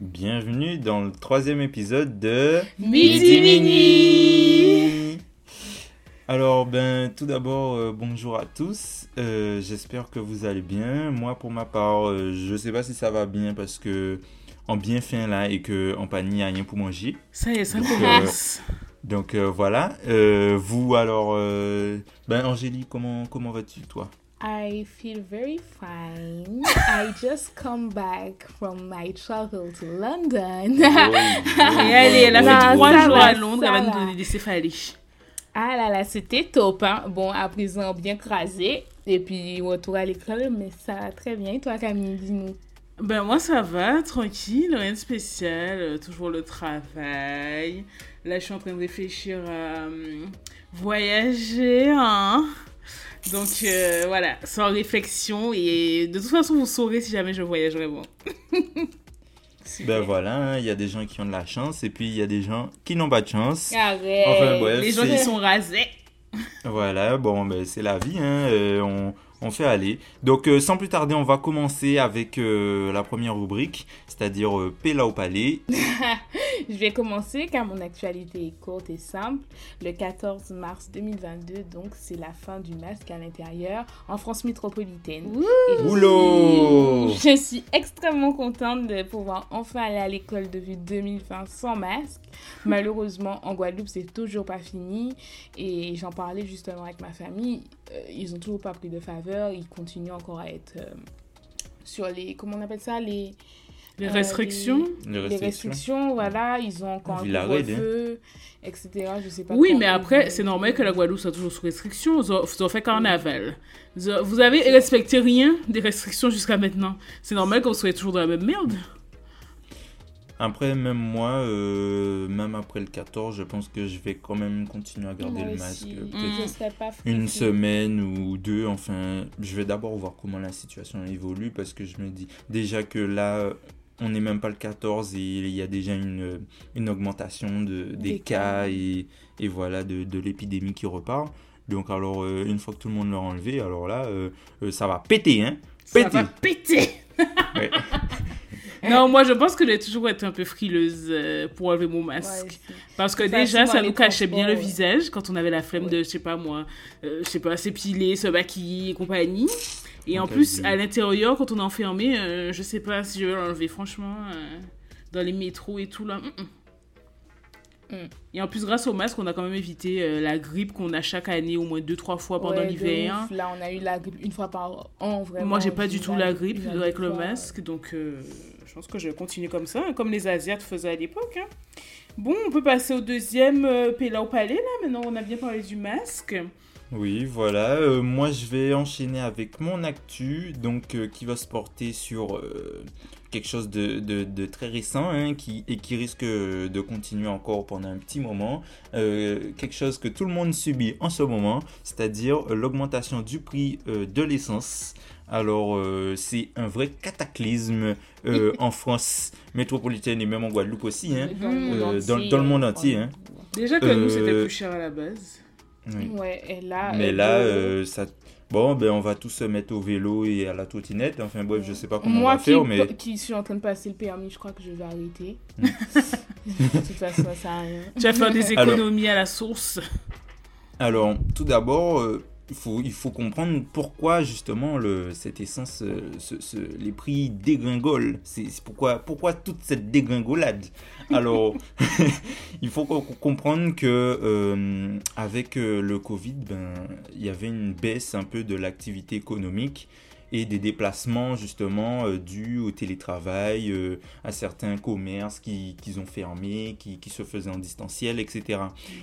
Bienvenue dans le troisième épisode de Midi Mini Alors, ben, tout d'abord, euh, bonjour à tous. Euh, J'espère que vous allez bien. Moi, pour ma part, euh, je sais pas si ça va bien parce que en bien fin là et que en panier, a rien pour manger. Ça y est, ça Donc, commence. Donc voilà. Vous alors, ben Angélie, comment comment vas-tu toi? I feel very fine. I just come back from my travel to London. Et elle a Non, fait trois jours va, à Londres, elle va nous donner des céphalées. ah là là, c'était top. Hein? Bon, à présent, bien crasé. Et puis, retour à l'école, mais ça va très bien. Et toi, Camille, dis-nous. Ben moi ça va, tranquille, rien de spécial, euh, toujours le travail. Là je suis en train de réfléchir à euh, voyager, hein. Donc euh, voilà, sans réflexion et de toute façon vous saurez si jamais je voyage vraiment. Ben voilà, hein, il y a des gens qui ont de la chance et puis il y a des gens qui n'ont pas de chance. Arrête. Enfin, bref. Les gens qui sont rasés. Voilà, bon, ben, c'est la vie, hein, euh, on, on fait aller. Donc, euh, sans plus tarder, on va commencer avec euh, la première rubrique, c'est-à-dire euh, Pela au palais. Je vais commencer car mon actualité est courte et simple. Le 14 mars 2022, donc, c'est la fin du masque à l'intérieur en France métropolitaine. Et je Je suis extrêmement contente de pouvoir enfin aller à l'école depuis 2020 sans masque. Malheureusement, en Guadeloupe, c'est toujours pas fini. Et j'en parlais justement avec ma famille. Euh, ils ont toujours pas pris de faveur. Ils continuent encore à être euh, sur les. Comment on appelle ça Les, Les euh, restrictions Les les restrictions, voilà, ils ont encore un couvre-feu, etc. Je sais pas Oui, mais ils après, c'est normal que la Guadeloupe soit toujours sous restriction. Vous avez- vous avez fait carnaval. Vous avez respecté rien des restrictions jusqu'à maintenant. C'est normal que vous soyez toujours dans la même merde. Après, même moi, euh, même après le 14, je pense que je vais quand même continuer à garder Moi le masque. Mm. Une semaine ou deux, enfin, je vais d'abord voir comment la situation évolue parce que je me dis déjà que là, on n'est même pas le 14 et il y a déjà une, une augmentation de, des, Des cas, cas. et, et voilà de, de l'épidémie qui repart. Donc alors, euh, une fois que tout le monde l'aura enlevé, alors là, euh, euh, ça va péter, hein Ça Péter. va péter. Ouais. non, moi je pense que j'ai toujours été un peu frileuse pour enlever mon masque. Parce que déjà, ça nous cachait bien le visage quand on avait la flemme Ouais. de, je sais pas moi, euh, je sais pas, s'épiler, se maquiller et compagnie. Et en plus, à l'intérieur, quand on est enfermé, euh, je sais pas si je vais l'enlever, franchement, euh, dans les métros et tout là. mm, mm. Mm. Et en plus, grâce au masque, on a quand même évité euh, la grippe qu'on a chaque année au moins deux, trois fois pendant Ouais, l'hiver. Là, on a eu la grippe une fois par an, vraiment. Moi, j'ai pas du tout la grippe avec le fois. masque, donc euh, je pense que je vais continuer comme ça, hein, comme les Asiates faisaient à l'époque. hein. Bon, on peut passer au deuxième euh, Péla au palais, là. Maintenant, on a bien parlé du masque. Oui, voilà. Euh, moi, je vais enchaîner avec mon actu, donc euh, qui va se porter sur euh, quelque chose de, de- de très récent hein, qui, et qui risque de continuer encore pendant un petit moment. Euh, quelque chose que tout le monde subit en ce moment, c'est-à-dire euh, l'augmentation du prix euh, de l'essence. Alors, euh, c'est un vrai cataclysme euh, en France métropolitaine et même en Guadeloupe aussi, hein, Dans le monde Euh, entier, dans- dans le monde entier, hein. Déjà que nous, c'était plus cher à la base. Oui. Ouais, et là. Mais euh, là, bon, euh, ça... bon, ben, on va tous se mettre au vélo et à la trottinette. Enfin bref, je sais pas comment Moi on va qui, faire, mais qui suis en train de passer le permis, je crois que je vais arrêter. de toute façon, ça sert à rien. Tu vas faire des Alors- économies à la source. alors, tout d'abord, euh, faut, il faut comprendre pourquoi justement le, cette essence, euh, les prix dégringolent. C'est pourquoi, pourquoi toute cette dégringolade? Alors, il faut co- comprendre que euh, avec euh, le Covid, ben, il y avait une baisse un peu de l'activité économique et des déplacements justement euh, dus au télétravail, euh, à certains commerces qui, qui ont fermé, qui, qui se faisaient en distanciel, etc.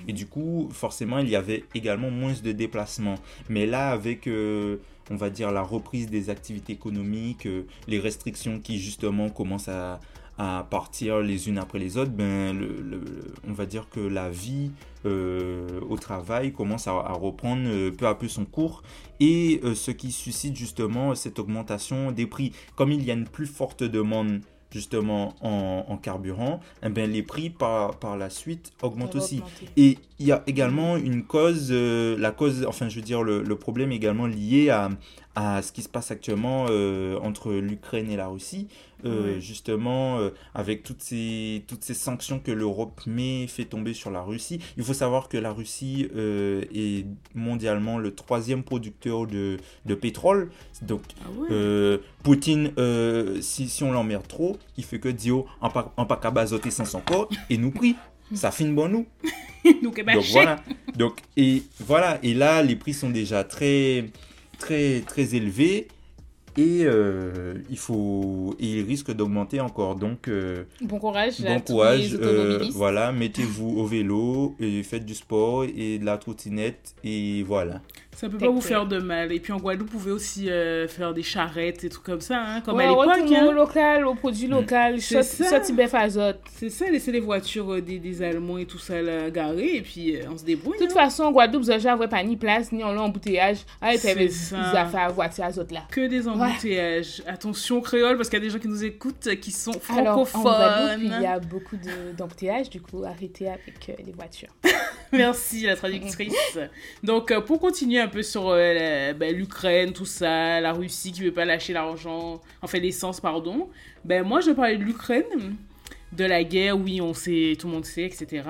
Et du coup, forcément, il y avait également moins de déplacements. Mais là, avec, euh, on va dire, la reprise des activités économiques, les restrictions qui justement commencent à, à partir les unes après les autres, ben, le- le- on va dire que la vie euh, au travail commence à, à reprendre euh, peu à peu son cours et euh, ce qui suscite justement cette augmentation des prix. Comme il y a une plus forte demande justement en, en carburant, eh ben, les prix par, par la suite augmentent aussi. augmenter. Et il y a également une cause, la cause, enfin je veux dire le, le problème également lié à, à ce qui se passe actuellement entre l'Ukraine et la Russie, euh, justement euh, avec toutes ces, toutes ces sanctions que l'Europe met, fait tomber sur la Russie. Il faut savoir que la Russie euh, est mondialement le troisième producteur de, de pétrole. Donc Ah Poutine, si, si on l'emmerde trop, il fait que dire en pas en pas qu'à bazoter sans encore et nous prie. Ça finit bon nous. Donc, Donc voilà. Donc et voilà et là les prix sont déjà très très très élevés et euh, il faut et ils risquent d'augmenter encore. Donc euh, Bon courage bon courage. euh, voilà, mettez-vous au vélo et faites du sport et de la trottinette et voilà. Ça peut pas vous faire de mal. Et puis en Guadeloupe, vous pouvez aussi euh, faire des charrettes et trucs comme ça, hein, comme Ouais, à l'époque. hein. au local, au produit local, C'est soit ça. C'est ça, laisser les voitures euh, des, des Allemands et tout ça là, garées, et puis euh, on se débrouille. De toute hein. façon, en Guadeloupe, déjà, avait pas ni place, ni en embouteillage. Ah, C'est t'avais des ça. affaires à voiture azote là. Que des embouteillages. Attention créole, parce qu'il y a des gens qui nous écoutent qui sont Alors, en francophones. Guadeloupe, il y a beaucoup de- d'embouteillages, du coup, arrêtez avec euh, les voitures. Merci la traductrice. Donc euh, pour continuer un peu sur euh, ben, l'Ukraine, tout ça, la Russie qui veut pas lâcher l'argent, enfin l'essence pardon. Ben moi je parler de l'Ukraine, de la guerre, oui on sait, tout le monde sait, etc.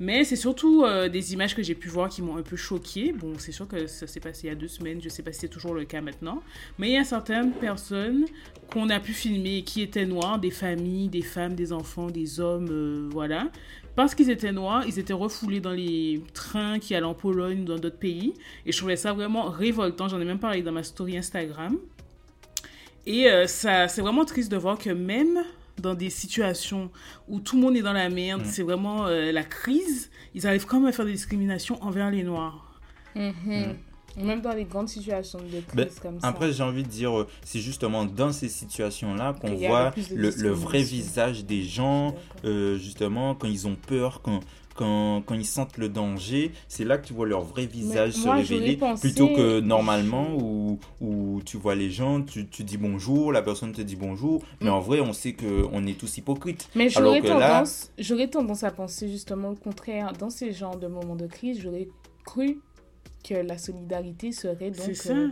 Mais c'est surtout euh, des images que j'ai pu voir qui m'ont un peu choquée. Bon c'est sûr que ça s'est passé il y a deux semaines, je sais pas si c'est toujours le cas maintenant. Mais il y a certaines personnes qu'on a pu filmer qui étaient noires, des familles, des femmes, des enfants, des hommes, euh, voilà. Parce qu'ils étaient noirs, ils étaient refoulés dans les trains qui allaient en Pologne ou dans d'autres pays. Et je trouvais ça vraiment révoltant. J'en ai même parlé dans ma story Instagram. Et euh, ça, c'est vraiment triste de voir que même dans des situations où tout le monde est dans la merde, c'est vraiment euh, la crise, ils arrivent quand même à faire des discriminations envers les noirs. Mhm. Même dans les grandes situations de crise Ben, comme ça. Après, j'ai envie de dire, euh, c'est justement dans ces situations-là qu'on voit le vrai visage des gens, euh, justement, quand ils ont peur, quand, quand, quand ils sentent le danger, c'est là que tu vois leur vrai visage se moi, révéler, pensé- plutôt que normalement où, où tu vois les gens, tu, tu dis bonjour, la personne te dit bonjour, mais Mm. en vrai, on sait qu'on est tous hypocrites. Mais j'aurais là- tendance, j'aurais tendance à penser justement le contraire. Dans ces genres de moments de crise, j'aurais cru que la solidarité serait donc C'est ça. euh,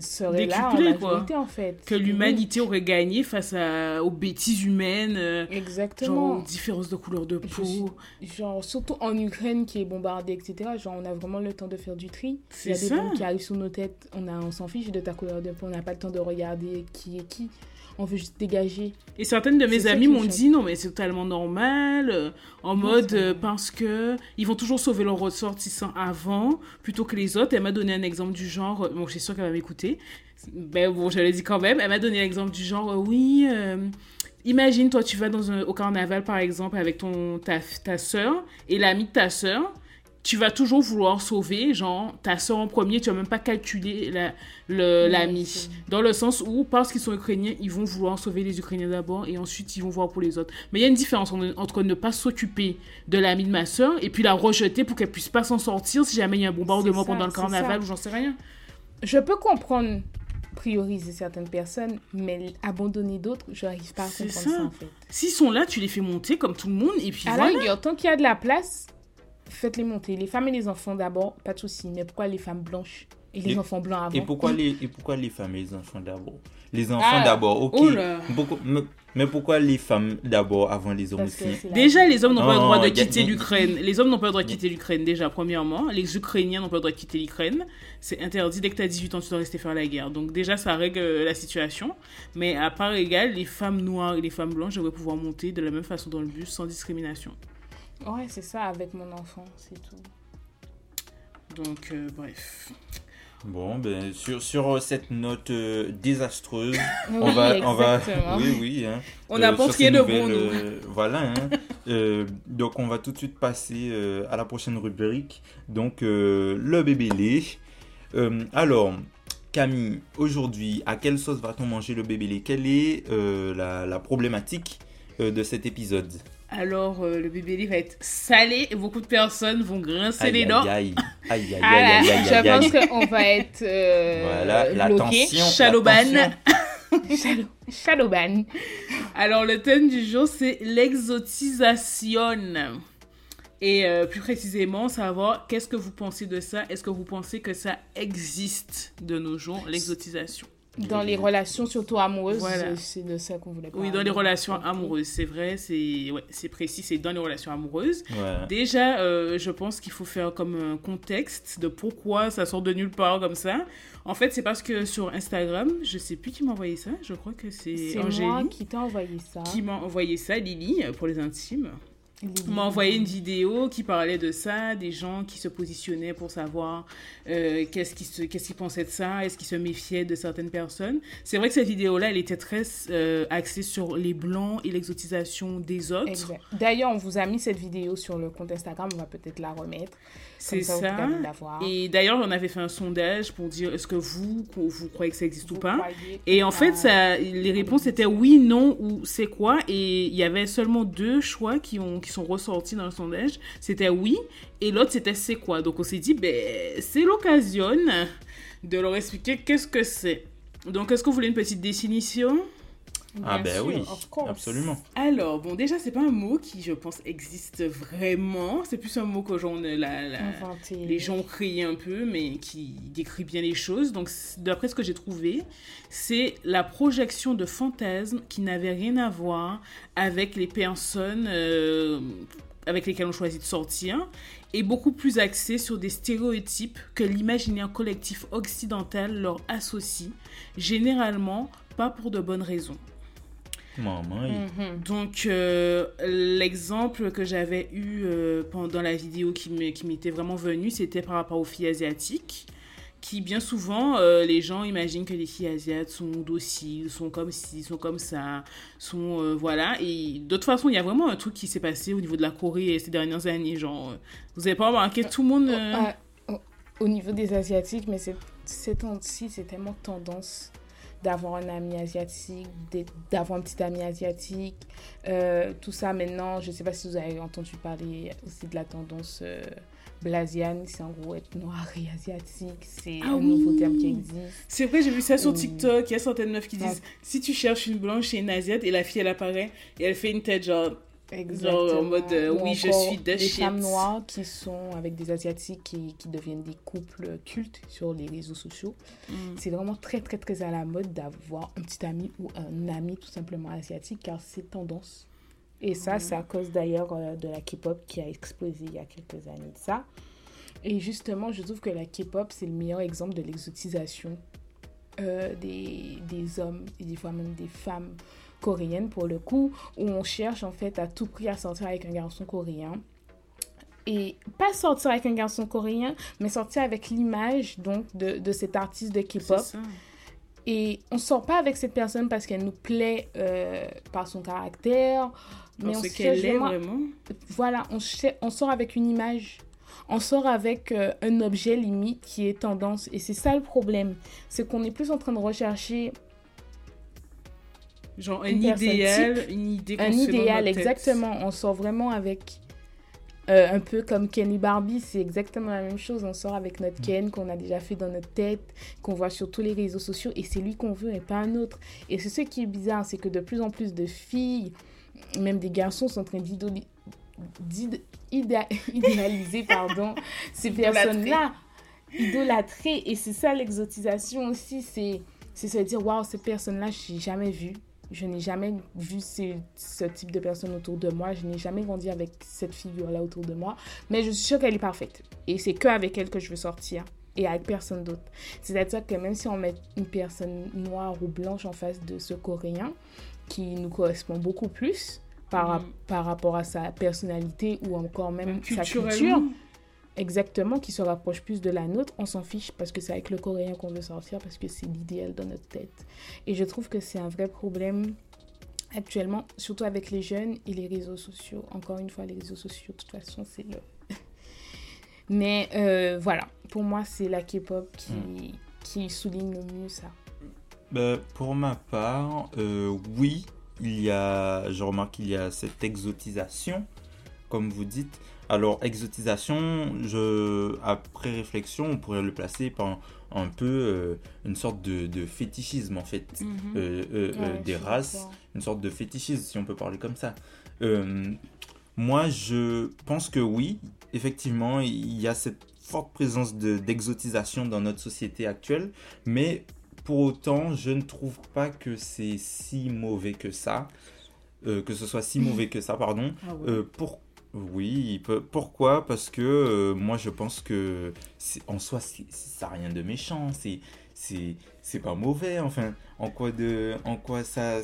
serait là en majorité en fait. Que l'humanité aurait gagné face à, aux bêtises humaines, euh, genre Exactement. aux différences de couleur de peau. suis- Genre, surtout en Ukraine qui est bombardée, etc. Genre, on a vraiment le temps de faire du tri. Il y a des bombes qui arrivent sur nos têtes. On, a, on s'en fiche de ta couleur de peau. On n'a pas le temps de regarder qui est qui. On veut juste dégager. Et certaines de mes amies m'ont dit non mais c'est totalement normal, euh, en mode euh, parce que ils vont toujours sauver leurs ressortissants avant plutôt que les autres. Elle m'a donné un exemple du genre, euh, bon je suis sûre qu'elle va m'écouter, ben bon je l'ai dit quand même. Elle m'a donné l'exemple du genre euh, oui. Imagine, toi, tu vas dans un, au carnaval, par exemple, avec ton, ta, ta soeur et l'ami de ta soeur. Tu vas toujours vouloir sauver, genre, ta soeur en premier. Tu vas même pas calculer l'ami. Dans le sens où, parce qu'ils sont ukrainiens, ils vont vouloir sauver les Ukrainiens d'abord et ensuite ils vont voir pour les autres. Mais il y a une différence en- entre ne pas s'occuper de l'ami de ma soeur et puis la rejeter pour qu'elle puisse pas s'en sortir si jamais il y a un bombardement ça, pendant le carnaval ou j'en sais rien. Je peux comprendre prioriser certaines personnes, mais abandonner d'autres, je n'arrive pas à comprendre ça. ça. en fait. S'ils sont là, tu les fais monter comme tout le monde et puis À voilà. rigueur, tant qu'il y a de la place, faites-les monter. Les femmes et les enfants d'abord, pas de souci. Mais pourquoi les femmes blanches et les Et- enfants blancs avant Et pourquoi les, et pourquoi les femmes et les enfants d'abord? Les enfants Ah, d'abord, ok. oh mais, mais pourquoi les femmes d'abord avant les hommes aussi? Déjà, les hommes n'ont pas le droit de quitter l'Ukraine. Les hommes n'ont pas le droit de quitter l'Ukraine, déjà, premièrement. Les Ukrainiens n'ont pas le droit de quitter l'Ukraine. C'est interdit. Dès que tu as 18 ans, tu dois rester faire la guerre. Donc, déjà, ça règle euh, la situation. Mais à part égale, les femmes noires et les femmes blanches devraient pouvoir monter de la même façon dans le bus sans discrimination. Ouais, c'est ça, avec mon enfant, c'est tout. Donc, euh, bref. Bon, ben, sur, sur cette note euh, désastreuse, Oui, on va, on va, oui, oui, hein, On euh, ces rien de bon, nous. euh, voilà, hein. Euh, donc on va tout de suite passer euh, à la prochaine rubrique, donc euh, le bébé lait. Euh, alors, Camille, aujourd'hui, à quelle sauce va-t-on manger le bébé lait? Quelle est euh, la, la problématique euh, de cet épisode? Alors, euh, le bébé lait va être salé et beaucoup de personnes vont grincer Aïe, les dents. aïe, aïe, aïe, aïe, aïe, aïe, je aïe, aïe. pense qu'on va être euh, Voilà, la bloqué. Shadow, Shadowban. Alors, le thème du jour, c'est l'exotisation. Et euh, plus précisément, savoir qu'est-ce que vous pensez de ça Est-ce que vous pensez que ça existe de nos jours, l'exotisation? Dans les relations, surtout amoureuses, Voilà. c'est de ça qu'on voulait parler. Oui, dans les relations amoureuses, c'est vrai, c'est ouais, c'est précis, c'est dans les relations amoureuses. Ouais. Déjà, euh, je pense qu'il faut faire comme un contexte de pourquoi ça sort de nulle part comme ça. En fait, c'est parce que sur Instagram, je sais plus qui m'a envoyé ça, je crois que c'est C'est moi Angélique qui t'ai envoyé ça. qui m'a envoyé ça, Lily, pour les intimes. M'a envoyé une vidéo qui parlait de ça, des gens qui se positionnaient pour savoir euh, qu'est-ce qu'ils pensaient de ça, est-ce qu'ils se méfiaient de certaines personnes. C'est vrai que cette vidéo-là, elle était très euh, axée sur les blancs et l'exotisation des autres. D'ailleurs, on vous a mis cette vidéo sur le compte Instagram, on va peut-être la remettre. C'est ça. Et d'ailleurs, on avait fait un sondage pour dire est-ce que vous, vous croyez que ça existe ou pas? Et en fait, ça, les réponses étaient oui, non ou c'est quoi? Et il y avait seulement deux choix qui, ont, qui sont ressortis dans le sondage. C'était oui et l'autre c'était c'est quoi? Donc on s'est dit, ben, c'est l'occasion de leur expliquer qu'est-ce que c'est. Donc est-ce que vous voulez une petite définition? Ah ben sûr, oui, absolument. Alors, bon, déjà, c'est pas un mot qui, je pense, existe vraiment. C'est plus un mot que genre, la, la- les gens ont créé un peu, mais qui décrit bien les choses. Donc, d'après ce que j'ai trouvé, c'est la projection de fantasmes qui n'avaient rien à voir avec les personnes euh, avec lesquelles on choisit de sortir, et beaucoup plus axé sur des stéréotypes que l'imaginaire collectif occidental leur associe, généralement pas pour de bonnes raisons. Maman, Mhm. Donc, euh, l'exemple que j'avais eu euh, pendant la vidéo qui m'était vraiment venu, c'était par rapport aux filles asiatiques. Qui, bien souvent, euh, les gens imaginent que les filles asiates sont dociles, sont comme ci, sont comme ça, sont. euh, voilà. Et de toute façon, il y a vraiment un truc qui s'est passé au niveau de la Corée ces dernières années. Genre, euh, vous avez pas remarqué, tout le monde. au- au niveau des Asiatiques, mais c'est- ces temps-ci, c'est tellement tendance d'avoir un ami asiatique, d'avoir un petit ami asiatique. Euh, tout ça maintenant, je ne sais pas si vous avez entendu parler aussi de la tendance euh, blasiane, c'est en gros être noir et asiatique. C'est Ah un nouveau terme qui existe. C'est vrai, j'ai vu ça sur TikTok. Il y a certaines meufs qui disent si tu cherches une blanche chez une asiate et la fille elle apparaît et elle fait une tête genre Genre en mode, euh, Ou oui, je suis de Les shit. femmes noires qui sont avec des asiatiques qui, qui deviennent des couples cultes sur les réseaux sociaux. Mm. C'est vraiment très très très à la mode d'avoir un petit ami ou un ami tout simplement asiatique car c'est tendance. Et ça, c'est à cause d'ailleurs euh, de la K-pop qui a explosé il y a quelques années de ça. Et justement, je trouve que la K-pop, c'est le meilleur exemple de l'exotisation euh, des, des hommes et des fois même des femmes coréennes pour le coup, où on cherche en fait à tout prix à sortir avec un garçon coréen. Et pas sortir avec un garçon coréen, mais sortir avec l'image donc de, de cet artiste de K-pop. Et on sort pas avec cette personne parce qu'elle nous plaît euh, par son caractère, mais on qu'elle cherche est vraiment voilà, on, on sort avec une image. On sort avec euh, un objet limite qui est tendance. Et c'est ça le problème. C'est qu'on est plus en train de rechercher Genre un idéal, une idée un idéal. Exactement. On sort vraiment avec euh, un peu comme Ken et Barbie. C'est exactement la même chose. On sort avec notre Ken qu'on a déjà fait dans notre tête, qu'on voit sur tous les réseaux sociaux. Et c'est lui qu'on veut et pas un autre. Et c'est ce qui est bizarre. C'est que de plus en plus de filles, même des garçons, sont en train d'idoli- d'id- idéa- idéaliser pardon, ces personnes-là. Idolâtrer. Et c'est ça l'exotisation aussi. C'est c'est se dire, waouh, cette personne-là, je n'ai jamais vue. Je n'ai jamais vu ce, ce type de personne autour de moi. Je n'ai jamais grandi avec cette figure-là autour de moi. Mais je suis sûre qu'elle est parfaite. Et c'est qu'avec elle que je veux sortir. Et avec personne d'autre. C'est-à-dire que même si on met une personne noire ou blanche en face de ce Coréen, qui nous correspond beaucoup plus par, Mhm. par rapport à sa personnalité ou encore même Même sa culture, exactement, qui se rapproche plus de la nôtre, on s'en fiche parce que c'est avec le coréen qu'on veut sortir, parce que c'est l'idéal dans notre tête. Et je trouve que c'est un vrai problème actuellement, surtout avec les jeunes et les réseaux sociaux. Encore une fois, les réseaux sociaux, de toute façon, c'est le... Mais euh, voilà, pour moi, c'est la K-pop qui, qui souligne le mieux ça. Ben, pour ma part, euh, oui, il y a, je remarque qu'il y a cette exotisation, comme vous dites. Alors, exotisation, je, après réflexion, on pourrait le placer par un, un peu euh, une sorte de, de fétichisme, en fait, Mhm. euh, euh, euh, Ouais, des races, une sorte de fétichisme, si on peut parler comme ça. Moi, je pense que oui, effectivement, il y a cette forte présence de- d'exotisation dans notre société actuelle, mais pour autant, je ne trouve pas que c'est si mauvais que ça, euh, que ce soit si mauvais que ça, pardon. Ah ouais. Euh, pour... Oui, pourquoi? Parce que euh, moi je pense que en soi ça n'a rien de méchant, c'est c'est pas mauvais, enfin en quoi de en quoi ça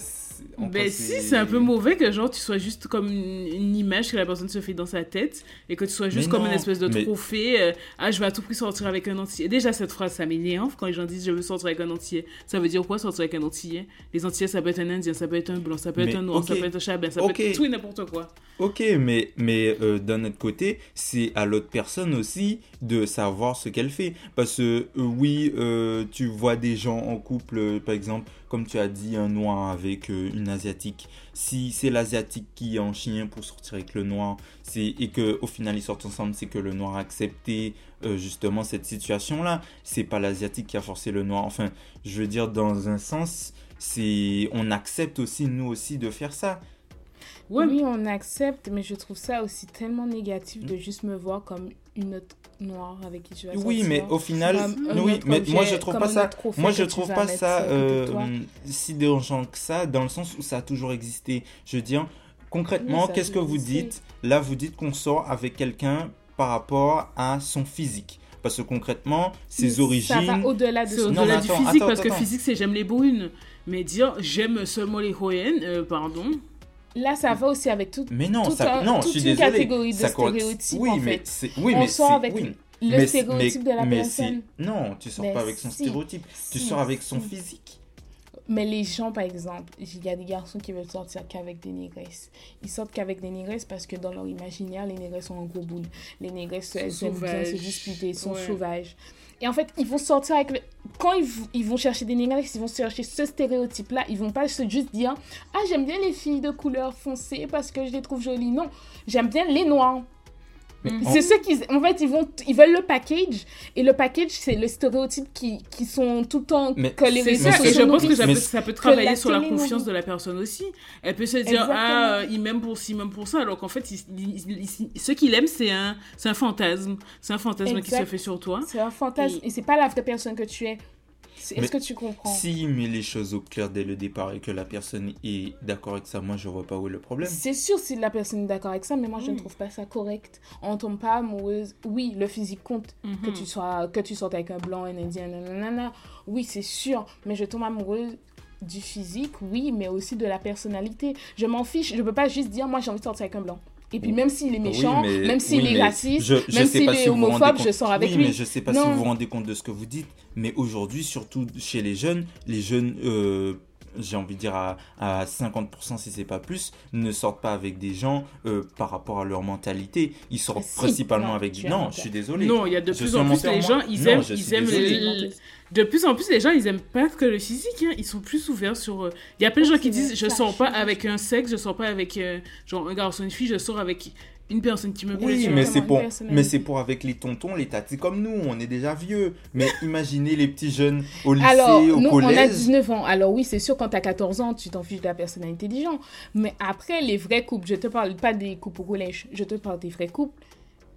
en quoi Ben si, c'est un peu mauvais que genre tu sois juste comme une, une image que la personne se fait dans sa tête et que tu sois juste Mais comme non, une espèce de mais- trophée. euh, ah, je vais à tout prix sortir avec un entier. Déjà, cette phrase, ça m'énerve quand les gens disent je veux sortir avec un entier. Ça veut dire quoi sortir avec un entier Les entiers, ça peut être un indien, ça peut être un blanc, ça peut être un noir, ça peut être un chabin, ça peut être tout et n'importe quoi. Ok, mais, mais euh, d'un autre côté, c'est à l'autre personne aussi de savoir ce qu'elle fait. Parce que euh, oui, tu vois des gens en couple, euh, par exemple, comme tu as dit, un noir avec euh, une asiatique. Si c'est l'asiatique qui est en chien pour sortir avec le noir, c'est et que au final ils sortent ensemble, c'est que le noir a accepté euh, justement cette situation-là. C'est pas l'asiatique qui a forcé le noir. Enfin, je veux dire dans un sens, c'est on accepte aussi nous aussi de faire ça. Ouais, Oui, on accepte, mais je trouve ça aussi tellement négatif de juste me voir comme une autre noire avec qui tu vas Oui, sortir. mais au final, Comme oui, mais objet, moi je trouve pas ça. Moi je trouve pas ça euh, si dérangeant que ça, dans le sens où ça a toujours existé. Je veux dire, concrètement, Oui, qu'est-ce que vous dites? Là, vous dites qu'on sort avec quelqu'un par rapport à son physique. Parce que concrètement, ses Ça va origines. au-delà de mais du physique attends, parce que attends. physique, c'est j'aime les brunes. Mais dire j'aime seulement les Hoyen, euh, pardon. Là, ça va aussi avec tout, Mais non, Tout ça, un- non, je toute suis une désolé. catégorie de stéréotypes, oui, en mais fait. c'est, oui, On mais sort c'est- avec oui. le Mais- stéréotype de la mais personne. c'est- Non, tu sors Mais pas avec son si. stéréotype. Tu sors avec son si. physique. Mais les gens, par exemple, il y a des garçons qui veulent sortir qu'avec des négresses. Ils sortent qu'avec des négresses parce que dans leur imaginaire, les négresses sont en gros boule. Les négresses, elles aiment bien se disputer, elles sont Ouais. sauvages. Et en fait, ils vont sortir avec le... Quand ils, ils vont chercher des négresses, ils vont chercher ce stéréotype-là. Ils vont pas se juste dire « Ah, j'aime bien les filles de couleur foncée parce que je les trouve jolies. » Non, j'aime bien les noirs. En- C'est ce qu'ils... En fait, ils, vont... ils veulent le package. Et le package, c'est le stéréotype qui, qui sont tout le temps... Mais que les ça, et je pense que ça peut, ça travailler la sur la confiance de la personne aussi. Elle peut se dire, Exactement. ah, euh, il m'aime pour ci, il m'aime pour ça, alors qu'en fait, il- il- il- ce qu'il aime, c'est un, c'est un fantasme. C'est un fantasme qui se fait sur toi. C'est un fantasme. Et- Et, c'est pas la vraie personne que tu es. Est-ce que tu comprends Si met les choses au clair dès le départ et que la personne est d'accord avec ça, moi je vois pas où est le problème. C'est sûr si la personne est d'accord avec ça, mais moi je ne Mm. trouve pas ça correct. On tombe pas amoureuse. Oui, le physique compte. Que Mhm. tu sois que tu sortes avec un blanc, un indien, nanana. Oui, c'est sûr. Mais je tombe amoureuse du physique, oui, mais aussi de la personnalité. Je m'en fiche. Je peux pas juste dire moi j'ai envie de sortir avec un blanc. Et puis même s'il est méchant, Oui, mais- même s'il oui, est raciste, je- je même s'il est si homophobe, compte- je sors avec oui, lui. mais je sais pas si vous vous rendez compte de ce que vous dites. Mais aujourd'hui, surtout chez les jeunes, les jeunes, euh, j'ai envie de dire à, à 50% si c'est pas plus, ne sortent pas avec des gens euh, par rapport à leur mentalité. Ils sortent Si. principalement Non, avec Non, je suis désolé. Non, il y a de Je plus en plus les gens, ils Non, aiment, je ils suis aiment les- de plus en plus les gens, ils aiment pas que le physique. hein. Ils sont plus ouverts sur. euh, Il y a plein de gens qui disent, je sors pas avec un sexe, je sors pas avec euh, genre un garçon, une fille, je sors avec une personne qui me plaît. Oui, mais c'est une pour, mais c'est pour avec les tontons, les tatis comme nous, on est déjà vieux. Mais imaginez les petits jeunes au lycée, Alors, au nous, on a collège. 19 ans. Alors oui, c'est sûr, quand tu as 14 ans, tu t'en fiches de la personnalité des gens. Mais après, les vrais couples, je te parle pas des couples au collège, je te parle des vrais couples,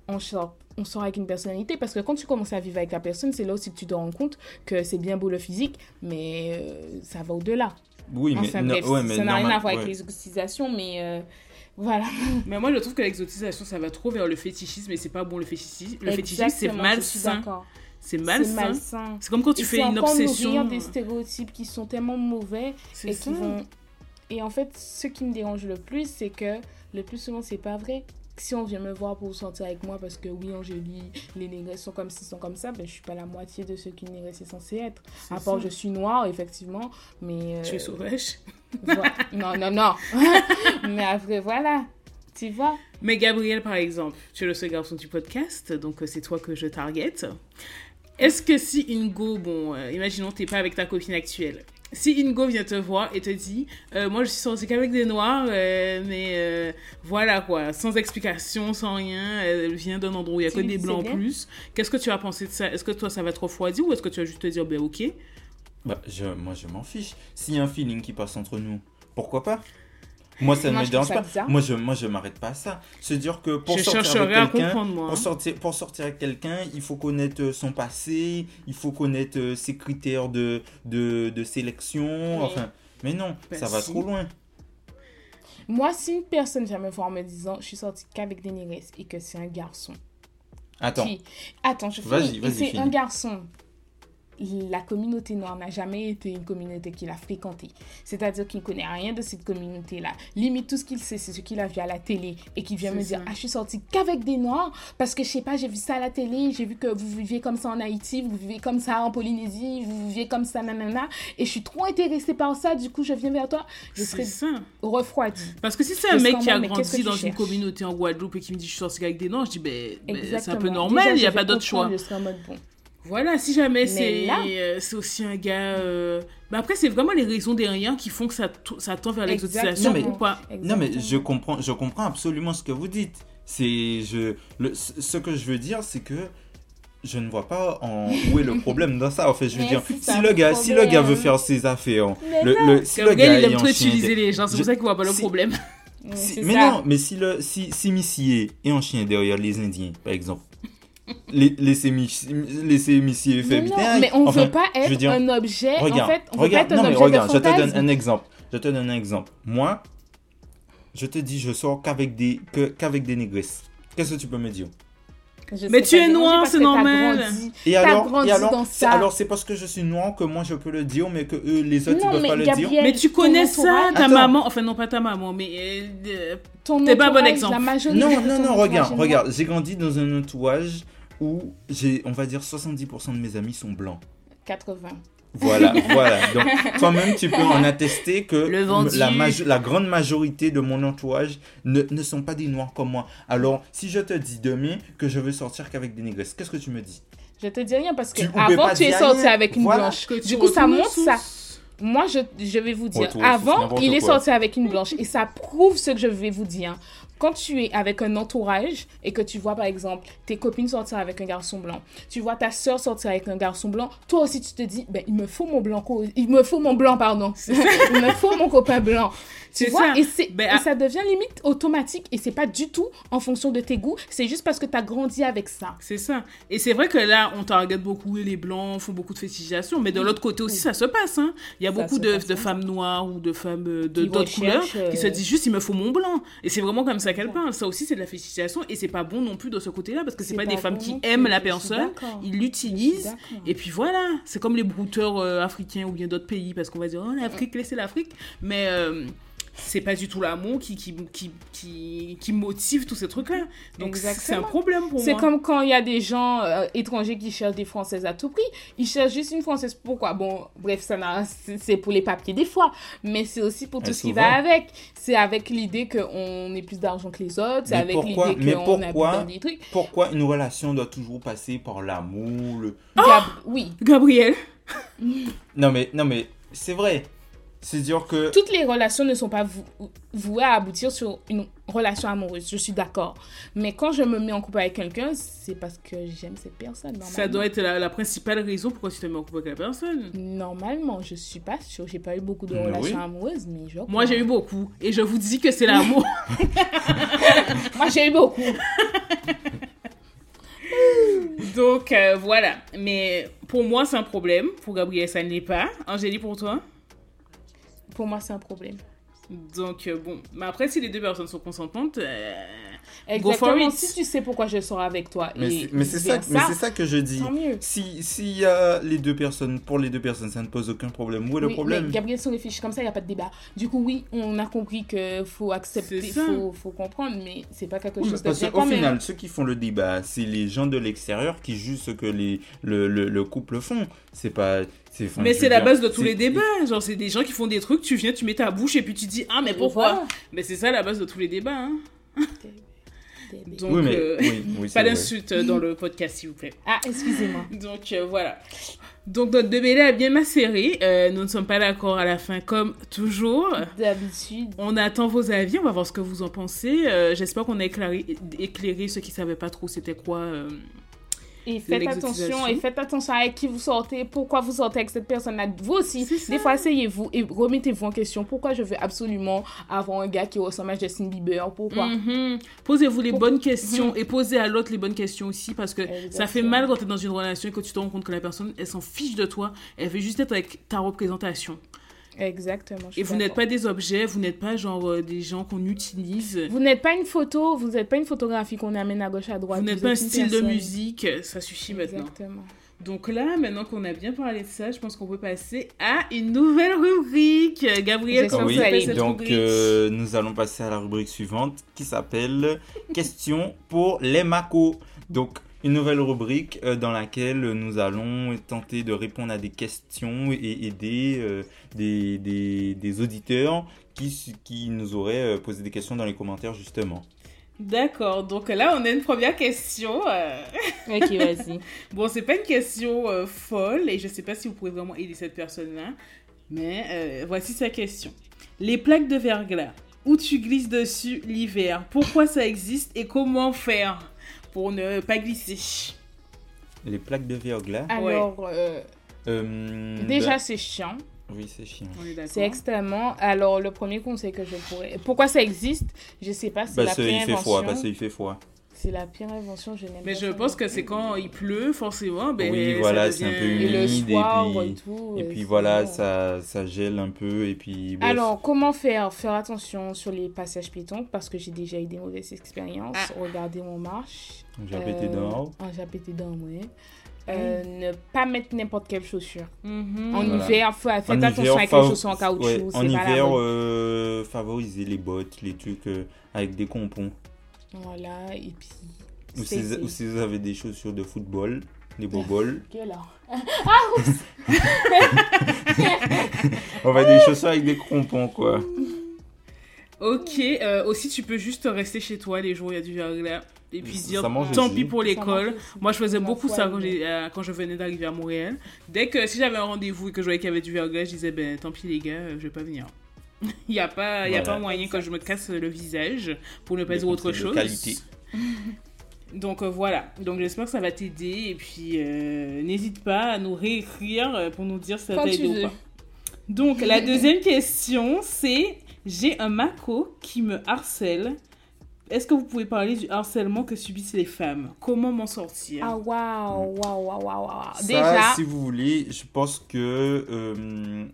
on sort, on sort avec une personnalité. Parce que quand tu commences à vivre avec la personne, c'est là aussi que tu te rends compte que c'est bien beau le physique, mais euh, ça va au-delà. Oui, mais, Enfin non, bref, ouais, mais ça n'a rien à voir ouais. avec les utilisations, mais euh, voilà. Mais moi, je trouve que l'exotisation, ça va trop vers le fétichisme et c'est pas bon le fétichisme. Le fétichisme, c'est malsain. C'est C'est malsain. C'est comme quand tu Et fais c'est une obsession. nourrir des stéréotypes qui sont tellement mauvais C'est et ça. qui vont et en fait ce qui me dérange le plus c'est que le plus souvent c'est pas vrai si on vient me voir pour sortir avec moi parce que oui Angélie les négresses sont comme ci sont comme ça ben je suis pas la moitié de ce qu'une négresse est censée être à part ça. je suis noire effectivement mais Tu es euh, sauvage. voilà. non non non mais après voilà tu vois Mais Gabriel, par exemple, tu es le seul garçon du podcast, donc euh, c'est toi que je target. Est-ce que si Ingo, bon, euh, imaginons t'es pas avec ta copine actuelle, si Ingo vient te voir et te dit, euh, moi je suis sortie qu'avec des noirs, euh, mais euh, voilà quoi, sans explication, sans rien, elle vient d'un endroit où il y a Tu que des blancs en plus, qu'est-ce que tu vas penser de ça? Est-ce que toi ça va te refroidir ou est-ce que tu vas juste te dire, ben ok? Bah, je, moi, je m'en fiche. S'il y a un feeling qui passe entre nous, pourquoi pas? Moi, ça ne me dérange pas. bizarre. Moi, je moi, je m'arrête pas à ça. Se dire que pour Je sortir avec quelqu'un, pour sortir, pour sortir avec quelqu'un, il faut connaître euh, son passé, il faut connaître euh, ses critères de, de, de sélection. Oui. Enfin, mais non, Ben ça va si. trop loin. Moi, si une personne vient me voir en me disant je suis sortie qu'avec des négresses et que c'est un garçon Attends, qui. Attends, je Vas-y, finis. Et vas-y, c'est un garçon. La communauté noire n'a jamais été une communauté qu'il a fréquentée. C'est-à-dire qu'il ne connaît rien de cette communauté-là. Limite, tout ce qu'il sait, c'est ce qu'il a vu à la télé et qui vient me dire. Ah, je suis sortie qu'avec des noirs parce que je sais pas, j'ai vu ça à la télé, j'ai vu que vous vivez comme ça en Haïti, vous vivez comme ça en Polynésie, vous vivez comme ça, nanana. Et je suis trop intéressée par ça, du coup, je viens vers toi. Je serais ça. refroidie. Parce que si c'est un mec qui a grandi dans une communauté en Guadeloupe et qui me dit je suis sorti avec des noirs, je dis ben, ben, c'est un peu normal, il n'y a pas d'autre choix. Je serais en mode bon. Voilà, si jamais c'est là- euh, c'est aussi un gars. euh, bah après, c'est vraiment les raisons derrière qui font que ça, ça tend vers l'exotisation ou pas. non mais je comprends, je comprends absolument ce que vous dites. C'est je le, ce que je veux dire, c'est que je ne vois pas en où est le problème dans ça. En fait, je veux Mais dire, si ça le gars, si le gars veut faire ses affaires, Mais le, le- si le Gabriel, gars il est aime en trop utiliser les gens, c'est je- pour ça qu'il voit pas le si- problème. Si- mais ça. non, mais si le si, si Missy est en chien derrière les Indiens, par exemple, laissez Miss- laissez Missy faire Mais non, putain, mais on enfin, veut pas être dire, un objet. regarde, en fait, on veut regarde, pas être non un mais objet regarde, de je te donne un exemple. Je te donne un exemple. Moi, je te dis, je sors qu'avec des que- qu'avec des négresses. Qu'est-ce que tu peux me dire? Je Mais tu es noir, c'est normal. grandi. Et alors, et alors, dans c'est- ça. alors c'est parce que je suis noir que moi je peux le dire, mais que eux, les autres ils Non, peuvent pas le dire? Mais tu connais ça, entourage- ta Attends. maman, enfin non pas ta maman, mais euh, ton T'es pas un bon exemple. La majorité Non, non, non, regarde, regarde. J'ai grandi dans un entourage où j'ai, on va dire, 70% de mes amis sont blancs. 80. Voilà, voilà. Donc, toi-même, tu peux en attester que Le la, majo- la grande majorité de mon entourage ne, ne sont pas des noirs comme moi. Alors, si je te dis demain que je veux sortir qu'avec des négresses, qu'est-ce que tu me dis? Je te dis rien parce que Tu- avant tu es sorti avec une Voilà. blanche. que Du coup, ça montre ça. Moi, je, je vais vous dire, Retour avant, il est quoi. sorti avec une blanche et ça prouve ce que je vais vous dire. Quand tu es avec un entourage et que tu vois, par exemple, tes copines sortir avec un garçon blanc, tu vois ta soeur sortir avec un garçon blanc, toi aussi, tu te dis, ben, il me faut mon blanc, il me faut mon blanc, pardon. il me faut mon copain blanc. Tu vois, ça. et, Ben, et ça devient limite automatique et c'est pas du tout en fonction de tes goûts, c'est juste parce que tu as grandi avec ça. C'est ça. Et c'est vrai que là, on target beaucoup les blancs, font beaucoup de fétichisation, mais de l'autre côté aussi, ça se passe. Hein. Il y a Ça beaucoup de, comme femmes noires ou de femmes euh, d'autres couleurs qui se euh, disent juste, il me faut mon blanc. Et c'est vraiment comme ça qu'elles parlent. Ça aussi, c'est de la fétichisation et c'est pas bon non plus de ce côté-là parce que c'est pas, pas des femmes qui aiment la personne, ils l'utilisent. Et puis voilà, c'est comme les brouteurs euh, africains ou bien d'autres pays parce qu'on va dire, oh, l'Afrique, laissez l'Afrique. Mais. euh, c'est pas du tout l'amour qui, qui, qui, qui, qui motive tous ces trucs-là. Donc c'est un problème pour moi. C'est comme quand il y a des gens euh, étrangers qui cherchent des Françaises à tout prix. Ils cherchent juste une Française. Pourquoi? Bon, bref, ça n'a- c'est pour les papiers des fois. Mais c'est aussi pour tout Et ce qui va avec. C'est avec l'idée qu'on ait plus d'argent que les autres. C'est avec l'idée qu'on a pourquoi- dans des trucs. Pourquoi une relation doit toujours passer par l'amour le... Gab- Oui. Gabriel. Non mais, non mais, c'est vrai. C'est dire que... Toutes les relations ne sont pas vou- vouées à aboutir sur une relation amoureuse. Je suis d'accord. Mais quand je me mets en couple avec quelqu'un, c'est parce que j'aime cette personne. Ça doit être la, la principale raison pourquoi tu te mets en couple avec la personne. Normalement, je suis pas sûre. J'ai pas eu beaucoup de relations amoureuses, mais je Moi, j'ai eu beaucoup. Et je vous dis que c'est l'amour. Moi, j'ai eu beaucoup. Donc, euh, voilà. Mais pour moi, c'est un problème. Pour Gabriel, ça ne l'est pas. Angélie, pour toi? Pour moi, c'est un problème. Donc, euh, bon. Mais après, si les deux personnes sont consentantes, euh, Go for Exactement. it. Si tu sais pourquoi je sors avec toi Mais et c'est- mais c'est ça, c'est ça que je dis. tant mieux. Si, si euh, les deux personnes, pour les deux personnes, ça ne pose aucun problème. Où est le Oui, problème? Mais Gabriel, si on réfléchit comme ça, il n'y a pas de débat. Du coup, oui, on a compris qu'il faut accepter, il ça. faut, faut comprendre, mais c'est pas quelque Oui, chose de parce bien même. final, ceux qui font le débat, c'est les gens de l'extérieur qui jugent ce que les, le, le, le couple font. C'est pas. Mais c'est la dire, base de tous c'est- les débats. Genre, c'est des gens qui font des trucs, tu viens, tu mets ta bouche et puis tu dis Ah, mais pourquoi voilà. Mais c'est ça la base de tous les débats. hein. Donc, Oui, mais. euh, oui, oui, c'est pas vrai. d'insulte euh, dans le podcast, s'il vous plaît. Ah, excusez-moi. Donc euh, voilà. Donc notre débat a bien macéré. Euh, nous ne sommes pas d'accord à la fin comme toujours. D'habitude, On attend vos avis, on va voir ce que vous en pensez. Euh, J'espère qu'on a éclairé, éclairé ceux qui ne savaient pas trop c'était quoi euh, Et faites attention, et faites attention avec qui vous sortez, pourquoi vous sortez avec cette personne-là. Vous aussi, des fois, asseyez-vous et remettez-vous en question. Pourquoi je veux absolument avoir un gars qui ressemble à Justin Bieber? Pourquoi? Mhm. Posez-vous les Pour- bonnes questions et posez à l'autre les bonnes questions aussi parce que ça fait mal quand tu es dans une relation et que tu te rends compte que la personne, elle s'en fiche de toi, elle veut juste être avec ta représentation. Exactement. Et vous n'êtes pas des objets, vous n'êtes pas genre euh, des gens qu'on utilise. Vous n'êtes pas une photo, vous n'êtes pas une photographie qu'on amène à gauche à droite. Vous n'êtes pas un style de musique, ça suffit maintenant. Exactement. Donc là, maintenant qu'on a bien parlé de ça, je pense qu'on peut passer à une nouvelle rubrique. Gabriel, comment Oui, s'appelle cette donc rubrique euh, nous allons passer à la rubrique suivante qui s'appelle Question pour les macos. Donc une nouvelle rubrique euh, dans laquelle nous allons tenter de répondre à des questions et aider euh, des, des, des auditeurs qui, qui nous auraient euh, posé des questions dans les commentaires justement. D'accord, donc là, on a une première question. Ok, vas-y. Bon, c'est pas une question euh, folle et je sais pas si vous pouvez vraiment aider cette personne-là, mais euh, voici sa question. Les plaques de verglas, où tu glisses dessus l'hiver, pourquoi ça existe et comment faire? Pour ne pas glisser Les plaques de verglas. Alors, euh, euh, déjà, bah- c'est chiant. oui, c'est chiant. C'est extrêmement. Alors, le premier conseil que je pourrais. Pourquoi ça existe Je sais pas. C'est la Parce qu'il fait froid, invention. parce qu'il fait froid. C'est la pire invention. Je n'aime Mais pas je pense que c'est quand il pleut, forcément. Ben, Oui, voilà, devient- c'est un peu Et le humide et soir puis- et tout. Et euh, puis voilà, ça, ça gèle un peu et puis... bref. Alors, comment faire? Faire attention sur les passages piétons parce que j'ai déjà eu des mauvaises expériences. Ah. Regardez mon marche. J'ai pété Euh, dehors. Ah, j'ai pété dans ouais. Euh, Ne pas mettre n'importe quelle chaussure. Mhm. En Voilà. hiver, fa- faites En attention hiver, avec fa- les chaussures en caoutchouc. ouais, en hiver, euh, favoriser les bottes, les trucs euh, avec des compons. Voilà, et puis. Ou si, c'est- ou si vous avez des chaussures de football, des boboles. Quelle heure On va des chaussures avec des crampons, quoi. Ok, euh, aussi tu peux juste rester chez toi les jours où il y a du verglas et puis Ça- dire ça mange tant aussi. pis pour l'école. Moi je faisais beaucoup ça quand, j'ai- euh, quand je venais d'arriver à Montréal. Dès que si j'avais un rendez-vous et que je voyais qu'il y avait du verglas, je disais ben tant pis les gars, euh, je vais pas venir. Il n'y a, pas, y a Voilà. pas moyen que je me casse le visage pour ne pas dire autre chose. qualité. Donc euh, voilà, donc j'espère que ça va t'aider et puis euh, n'hésite pas à nous réécrire euh, pour nous dire si ça t'a tu aidé ou veux. pas. Donc la deuxième question c'est j'ai un Mako qui me harcèle. Est-ce que vous pouvez parler du harcèlement que subissent les femmes? Comment m'en sortir? Ah, waouh, waouh, waouh, waouh, waouh. Déjà, si vous voulez, je pense que euh,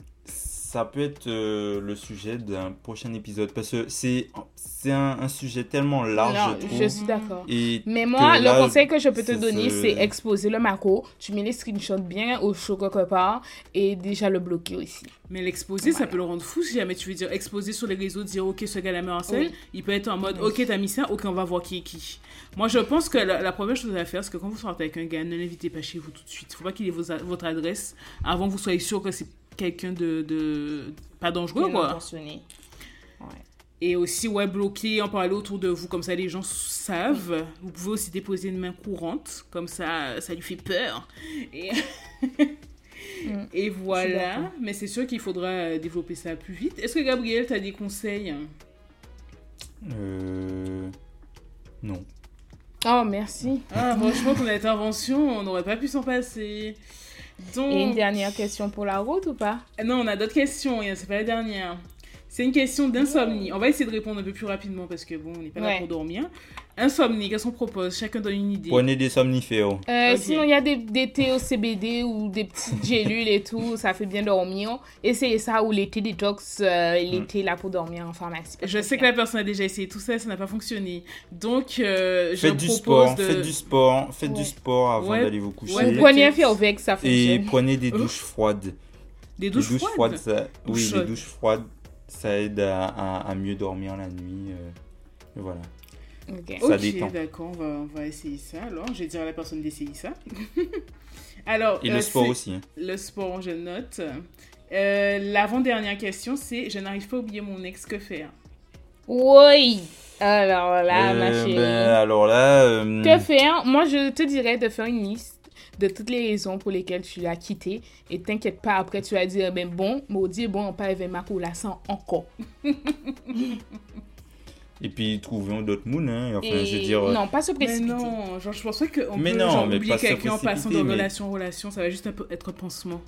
ça peut être euh, le sujet d'un prochain épisode. Parce que c'est c'est un, un sujet tellement large, non, je trouve. je suis d'accord. Mais moi, là, le conseil que je peux te donner, ce- c'est exposer le Mako. Tu mets les screenshots bien au chaud quelque part et déjà le bloquer aussi. Mais l'exposer, ça peut le rendre fou si jamais tu veux dire exposer sur les réseaux, dire ok, ce gars-là me harcèle. Oui. Il peut être en mode Oui. ok, t'as mis ça, ok, on va voir qui est qui. Moi, je pense que la, la première chose à faire, c'est que quand vous sortez avec un gars, ne l'invitez pas chez vous tout de suite. Faut pas qu'il ait vos votre adresse avant que vous soyez sûr que c'est quelqu'un de, de pas dangereux, Bien quoi. intentionné. Et aussi, ouais, bloquer, en parler autour de vous, comme ça les gens savent. Vous pouvez aussi déposer une main courante, comme ça, ça lui fait peur. Et, Mm. et voilà. Mais c'est sûr qu'il faudra euh, développer ça plus vite. Est-ce que Gabriel, t'as des conseils? Euh, non. Oh, merci. Ah, franchement, ton intervention, on n'aurait pas pu s'en passer. Donc, Et une dernière question pour la route ou pas? Non, on a d'autres questions, c'est pas la dernière. C'est une question d'insomnie. On va essayer de répondre un peu plus rapidement parce que bon, on n'est pas là Ouais. pour dormir. Insomnie, qu'est-ce qu'on propose? Chacun donne une idée. Prenez des somnifères. Euh, Ok. Sinon, il y a des, des thés au CBD ou des petites gélules et tout. Ça fait bien dormir. Essayez ça ou les thés détox, euh, les Mm. thés là pour dormir en pharmacie. Je sais que la personne a déjà essayé tout ça, ça n'a pas fonctionné. Donc, euh, je Faites du propose sport, de... faites du sport, faites Ouais. du sport avant Ouais. d'aller vous coucher. Ouais, prenez un. Fervex, ça Et fonctionne. prenez des Oh. douches froides. Des douches, froides? ça, oui, les chaudes. douches froides, ça aide à, à- à mieux dormir la nuit. euh, et voilà. Ok. Ça ok, détend. d'accord, on va, on va essayer ça alors. Je vais dire à la personne d'essayer ça. alors, Et euh, le sport c'est- aussi. hein. Le sport, je note. Euh, L'avant-dernière question, c'est je n'arrive pas à oublier mon ex, que faire? Oui. Alors là, ma Euh, chérie. ben, alors là, euh, Que faire? Moi, je te dirais de faire une liste de toutes les raisons pour lesquelles tu l'as quitté. Et t'inquiète pas, après, tu vas dire, ben bon, maudit, bon, on pas avec ma là sans encore. Et puis trouvons d'autres moons, hein. Enfin, Et je veux dire. euh, non, pas se Mais précipiter. non, genre, je pense qu'on Mais peut non, genre, mais oublier quelqu'un en passant de mais- relation en relation. Ça va juste un peu être pansement.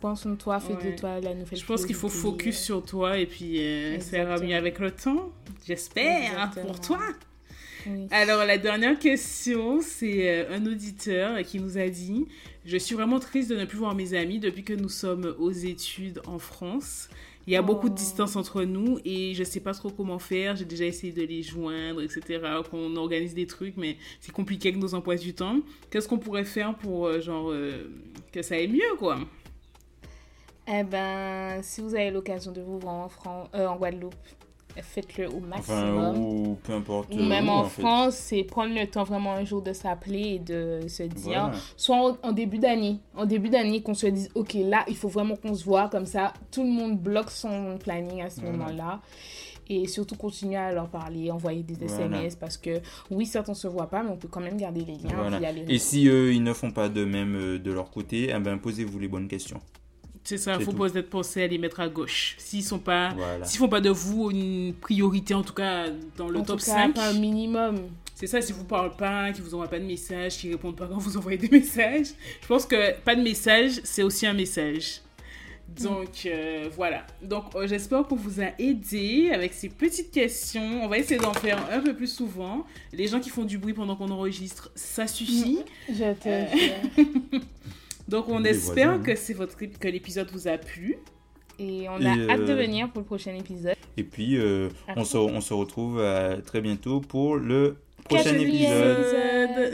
Pense en toi, fais Ouais. de toi la nouvelle. Je pense qu'il faut focus sur toi et puis euh, ça ira mieux avec le temps. J'espère Exactement. pour toi. Oui. Alors la dernière question, c'est euh, un auditeur qui nous a dit Je suis vraiment triste de ne plus voir mes amis depuis que nous sommes aux études en France. Il y a beaucoup de Oh. distance entre nous et je sais pas trop comment faire. J'ai déjà essayé de les joindre, etc. Qu'on organise des trucs, mais c'est compliqué avec nos emplois du temps. Qu'est-ce qu'on pourrait faire pour euh, genre euh, que ça aille mieux, quoi? Eh ben, si vous avez l'occasion de vous voir en, euh, en Guadeloupe, faites-le au maximum. Enfin, ou peu importe. Ou même où, en fait. France, c'est prendre le temps vraiment un jour de s'appeler et de se dire, Voilà. soit en, début d'année, en début d'année, qu'on se dise, ok, là, il faut vraiment qu'on se voit, comme ça, tout le monde bloque son planning à ce Voilà. moment-là. Et surtout continuer à leur parler, envoyer des SMS, Voilà. parce que oui, certes, on se voit pas, mais on peut quand même garder les liens Et si eux, ils ne font pas de même euh, de leur côté, eh ben, posez-vous les bonnes questions. C'est ça, C'est faut pas être penser à les mettre à gauche. S'ils sont pas. Voilà. S'ils font pas de vous une priorité, en tout cas dans le en top tout cas, 5, pas un minimum. c'est ça, si vous parlent pas, qu'ils vous envoient pas de messages, qu'ils répondent pas quand vous envoyez des messages, je pense que pas de message, c'est aussi un message. Donc euh, voilà. Donc euh, j'espère qu'on vous a aidé avec ces petites questions. On va essayer d'en faire un peu plus souvent. Les gens qui font du bruit pendant qu'on enregistre, ça suffit. Je te Euh. Donc on Les espère que c'est votre que l'épisode vous a plu. Et on Et, a hâte de euh, venir pour le prochain épisode. Et puis, euh, on, se, on se retrouve euh, très bientôt pour le prochain épisode.